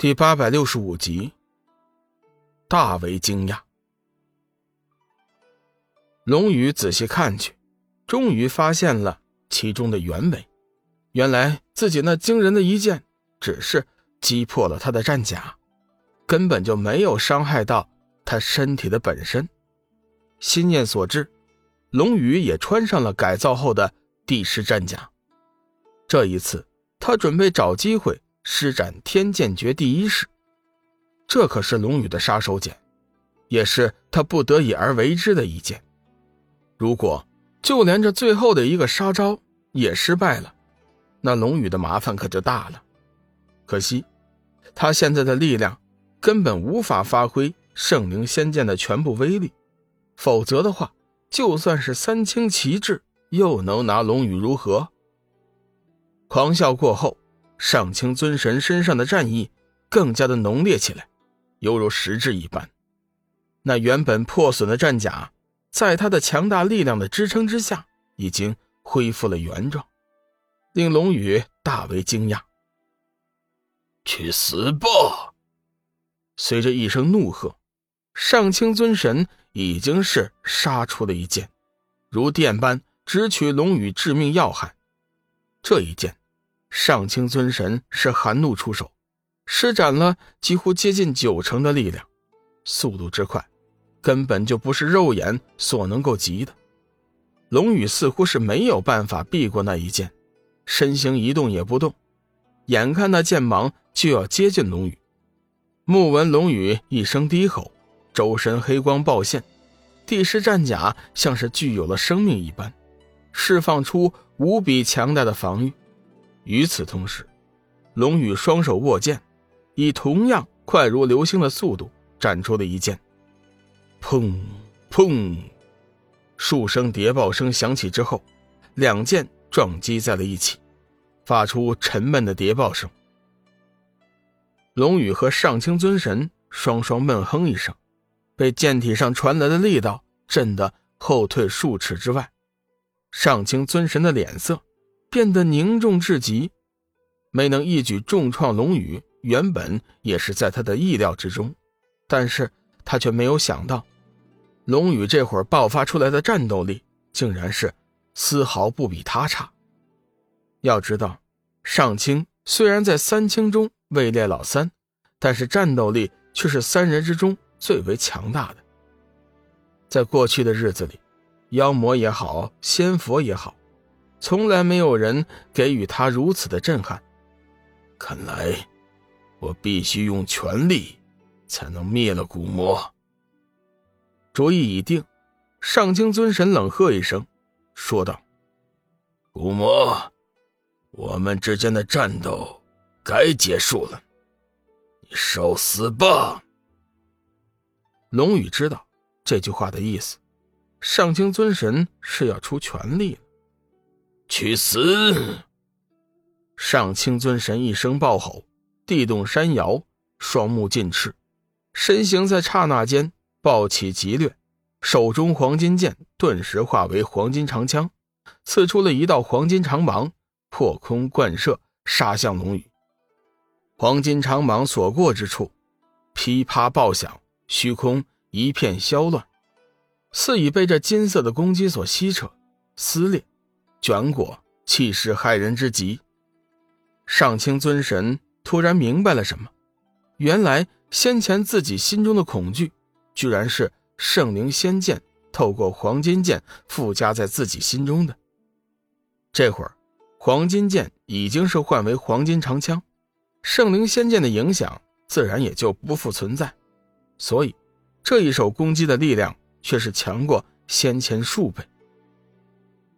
第八百六十五集，大为惊讶。龙宇仔细看去，终于发现了其中的原委。原来自己那惊人的一剑，只是击破了他的战甲，根本就没有伤害到他身体的本身。心念所致，龙宇也穿上了改造后的帝师战甲。这一次，他准备找机会。施展天剑诀第一式，这可是龙宇的杀手锏，也是他不得已而为之的一剑。如果就连这最后的一个杀招也失败了，那龙宇的麻烦可就大了。可惜，他现在的力量根本无法发挥圣灵仙剑的全部威力，否则的话，就算是三清旗帜，又能拿龙宇如何？狂笑过后。上清尊神身上的战意更加的浓烈起来，犹如实质一般。那原本破损的战甲，在他的强大力量的支撑之下，已经恢复了原状，令龙宇大为惊讶。去死吧！随着一声怒喝，上清尊神已经是杀出了一剑，如电般直取龙宇致命要害。这一剑。上清尊神是含怒出手，施展了几乎接近九成的力量，速度之快，根本就不是肉眼所能够及的。龙宇似乎是没有办法避过那一剑，身形一动也不动，眼看那剑芒就要接近龙宇，目闻龙宇一声低吼，周身黑光暴现，帝师战甲像是具有了生命一般，释放出无比强大的防御。与此同时，龙宇双手握剑，以同样快如流星的速度斩出了一剑。砰砰，数声谍报声响起之后，两剑撞击在了一起，发出沉闷的谍报声。龙宇和上清尊神双双闷哼一声，被剑体上传来的力道震得后退数尺之外。上清尊神的脸色。变得凝重至极，没能一举重创龙宇，原本也是在他的意料之中，但是他却没有想到，龙宇这会儿爆发出来的战斗力，竟然是丝毫不比他差。要知道，上清虽然在三清中位列老三，但是战斗力却是三人之中最为强大的。在过去的日子里，妖魔也好，仙佛也好。从来没有人给予他如此的震撼。看来，我必须用全力，才能灭了古魔。主意已定，上清尊神冷喝一声，说道：“古魔，我们之间的战斗该结束了，你受死吧！”龙宇知道这句话的意思，上清尊神是要出全力了。去死！上清尊神一声暴吼，地动山摇，双目尽赤，身形在刹那间暴起急掠，手中黄金剑顿时化为黄金长枪，刺出了一道黄金长芒，破空贯射，杀向龙宇。黄金长芒所过之处，噼啪爆响，虚空一片萧乱，似已被这金色的攻击所吸扯、撕裂。卷裹，气势骇人之极。上清尊神突然明白了什么，原来先前自己心中的恐惧，居然是圣灵仙剑透过黄金剑附加在自己心中的。这会儿，黄金剑已经是换为黄金长枪，圣灵仙剑的影响自然也就不复存在，所以这一手攻击的力量却是强过先前数倍。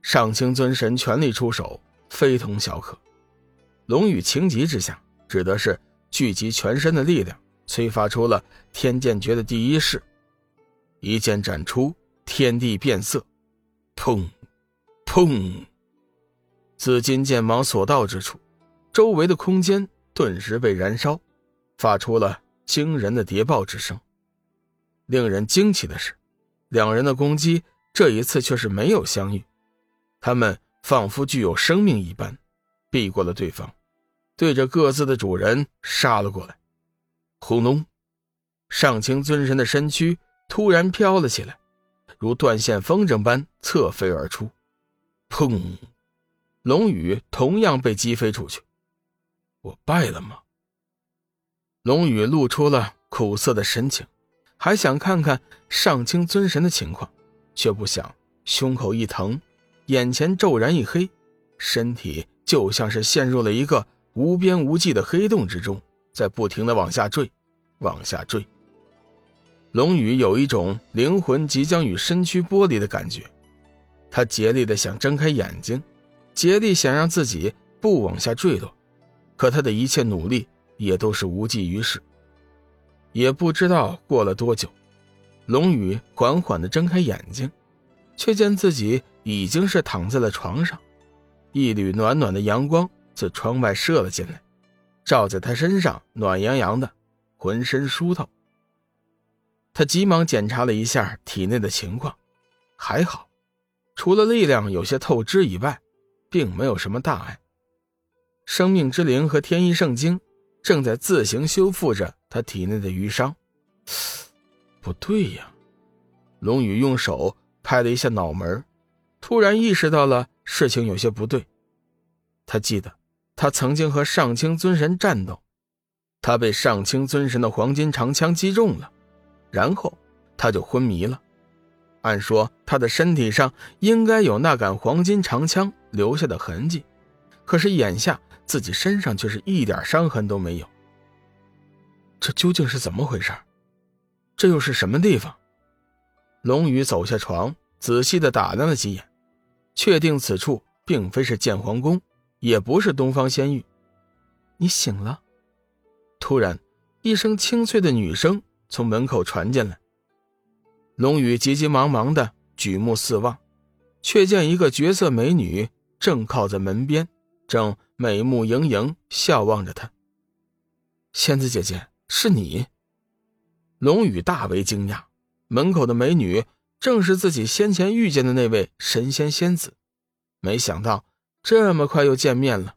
上清尊神全力出手，非同小可。龙宇情急之下，指的是聚集全身的力量，催发出了天剑诀的第一式。一剑斩出，天地变色，砰，砰！紫金剑芒所到之处，周围的空间顿时被燃烧，发出了惊人的谍报之声。令人惊奇的是，两人的攻击这一次却是没有相遇。他们仿佛具有生命一般，避过了对方，对着各自的主人杀了过来。轰隆！上清尊神的身躯突然飘了起来，如断线风筝般侧飞而出。砰！龙宇同样被击飞出去。我败了吗？龙宇露出了苦涩的神情，还想看看上清尊神的情况，却不想胸口一疼，眼前骤然一黑，身体就像是陷入了一个无边无际的黑洞之中，在不停的往下坠，往下坠。龙宇有一种灵魂即将与身躯剥离的感觉。他竭力的想睁开眼睛，竭力想让自己不往下坠落，可他的一切努力也都是无济于事。也不知道过了多久，龙宇缓缓的睁开眼睛，却见自己已经是躺在了床上，一缕暖暖的阳光自窗外射了进来，照在他身上，暖洋洋的，浑身舒透。他急忙检查了一下体内的情况，还好。除了力量有些透支以外，并没有什么大碍。生命之灵和天意圣经正在自行修复着他体内的余伤。不对呀，龙宇用手拍了一下脑门，突然意识到了事情有些不对。他记得他曾经和上清尊神战斗，他被上清尊神的黄金长枪击中了，然后他就昏迷了。按说他的身体上应该有那杆黄金长枪留下的痕迹，可是眼下自己身上却是一点伤痕都没有。这究竟是怎么回事？这又是什么地方？龙宇走下床，仔细的打量了几眼，确定此处并非是建皇宫，也不是东方仙域。你醒了。突然，一声清脆的女声从门口传进来。龙宇急急忙忙的举目四望，却见一个绝色美女正靠在门边，正美目盈盈笑望着他。仙子姐姐，是你？龙宇大为惊讶，门口的美女正是自己先前遇见的那位神仙仙子，没想到这么快又见面了。